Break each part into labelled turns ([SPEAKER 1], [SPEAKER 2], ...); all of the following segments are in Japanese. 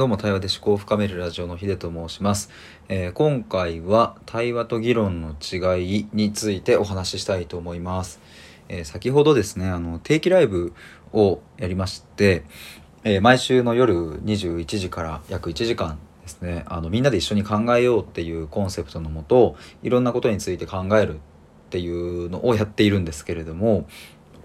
[SPEAKER 1] どうも対話で思考を深めるラジオのヒデと申します、えー今回は対話と議論の違いについてお話ししたいと思います、えー先ほどですねあの定期ライブをやりまして、えー毎週の夜21時から約1時間ですねあのみんなで一緒に考えようっていうコンセプトのもといろんなことについて考えるっていうのをやっているんですけれども、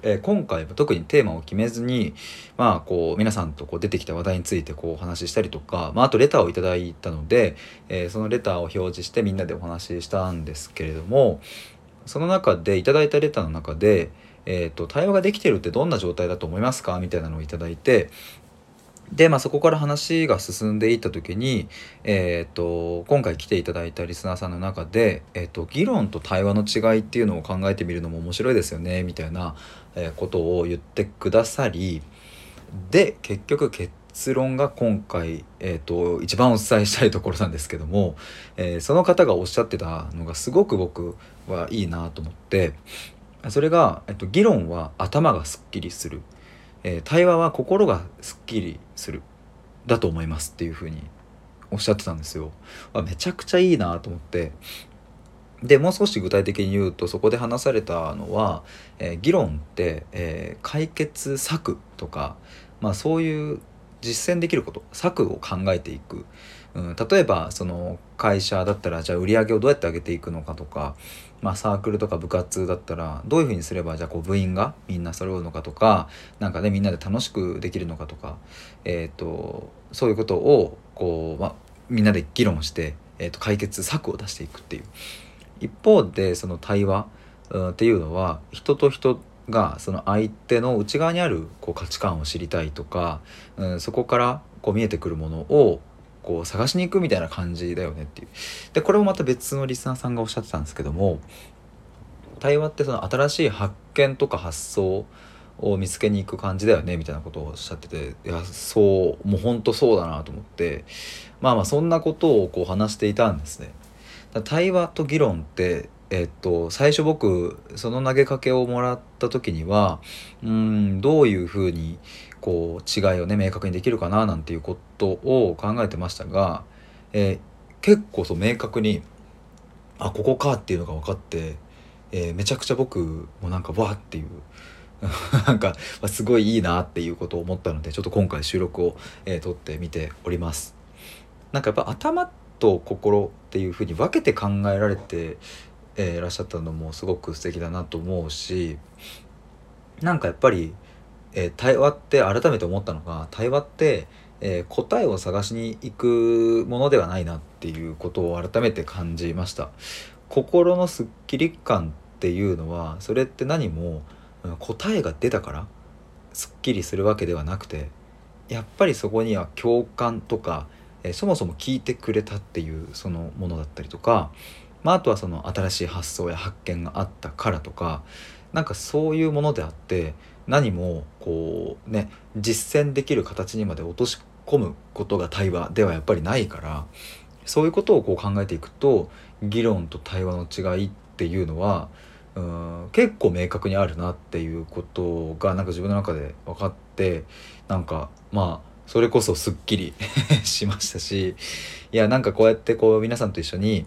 [SPEAKER 1] えー今回は特にテーマを決めずに、まあ、こう皆さんとこう出てきた話題についてこうお話ししたりとか、まあ、あとレターを頂いたので、えーそのレターを表示してみんなでお話ししたんですけれどもその中で頂いたレターの中で、えーと「対話ができてるってどんな状態だと思いますか?」みたいなのを頂いてで、まあ、そこから話が進んでいった時に、えー、と今回来ていただいたリスナーさんの中で、えー、と議論と対話の違いっていうのを考えてみるのも面白いですよねみたいな、ことを言ってくださりで結局結論が今回、えー、と一番お伝えしたいところなんですけども、えーその方がおっしゃってたのがすごく僕はいいなと思ってそれが、えっと、議論は頭がすっきりする。えー対話は心がすっきりするだと思いますっていうふうにおっしゃってたんですよ。あめちゃくちゃいいなと思ってでもう少し具体的に言うとそこで話されたのは、えー議論って、えー解決策とか、まあ、そういう実践できること策を考えていく、うん、例えばその会社だったらじゃあ売り上げをどうやって上げていくのかとか、まあ、サークルとか部活だったらどういうふうにすればじゃあこう部員がみんな揃うのかとかなんかねみんなで楽しくできるのかとか、えー、とそういうことをこう、まあ、みんなで議論して、えー、と解決策を出していくっていう。一方でその対話、うんっていうのは人と人がその相手の内側にあるこう価値観を知りたいとか、うん、そこからこう見えてくるものをこう探しに行くみたいな感じだよねっていうでこれもまた別のリスナーさんがおっしゃってたんですけども対話ってその新しい発見とか発想を見つけに行く感じだよねみたいなことをおっしゃってていやそうもうほんとそうだなと思ってまあまあそんなことをこう話していたんですね。対話と議論ってえっと、最初僕その投げかけをもらった時にはうんどういうふうにこう違いをね明確にできるかななんていうことを考えてましたが、えー結構そう明確にあここかっていうのが分かって、えーめちゃくちゃ僕もなんかわーっていう なんかまあすごいいいなっていうことを思ったのでちょっと今回収録を、えー撮ってみております。なんかやっぱ頭と心っていうふうに分けて考えられて、えーいらっしゃったのもすごく素敵だなと思うしなんかやっぱり、えー対話って改めて思ったのが対話って、えー答えを探しに行くものではないなっていうことを改めて感じました。心のすっきり感っていうのはそれって何も答えが出たからすっきりするわけではなくてやっぱりそこには共感とか、えーそもそも聞いてくれたっていうそのものだったりとか、まあ、あとはその新しい発想や発見があったからとかなんかそういうものであって何もこうね実践できる形にまで落とし込むことが対話ではやっぱりないからそういうことをこう考えていくと議論と対話の違いっていうのはうん結構明確にあるなっていうことがなんか自分の中で分かってなんかまあそれこそすっきり しましたしいやなんかこうやってこう皆さんと一緒に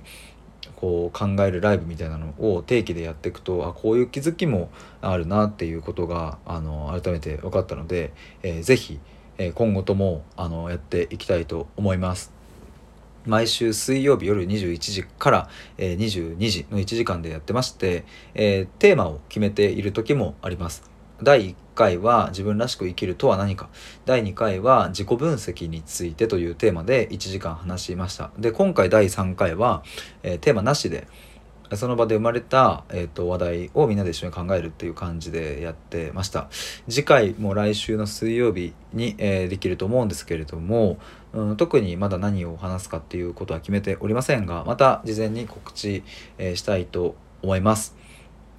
[SPEAKER 1] こう考えるライブみたいなのを定期でやっていくとあこういう気づきもあるなっていうことがあの改めて分かったので、えーぜひ、えー今後ともあのやっていきたいと思います。毎週水曜日夜21時から、えー22時の1時間でやってまして、えーテーマを決めている時もあります。第1回は自分らしく生きるとは何か。第2回は自己分析についてというテーマで1時間話しました。で今回第3回は、えーテーマなしでその場で生まれた、えー、と話題をみんなで一緒に考えるっていう感じでやってました。次回も来週の水曜日に、えーできると思うんですけれども、うん、特にまだ何を話すかっていうことは決めておりませんがまた事前に告知、えーしたいと思います。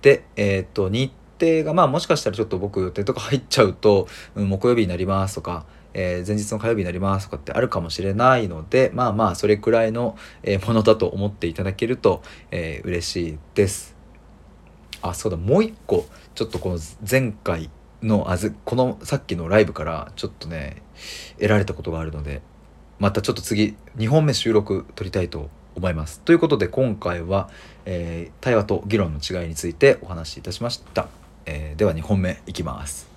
[SPEAKER 1] でえっ、と日定がまあもしかしたらちょっと僕予定とか入っちゃうと、うん、木曜日になりますとか、えー、前日の火曜日になりますとかってあるかもしれないのでまあまあそれくらいのものだと思っていただけると、えー、嬉しいです。あそうだもう一個ちょっとこの前回のあずこのさっきのライブからちょっとね得られたことがあるのでまたちょっと次2本目収録撮りたいと思います。ということで今回は、えー、対話と議論の違いについてお話しいたしました。えー、では2本目いきます。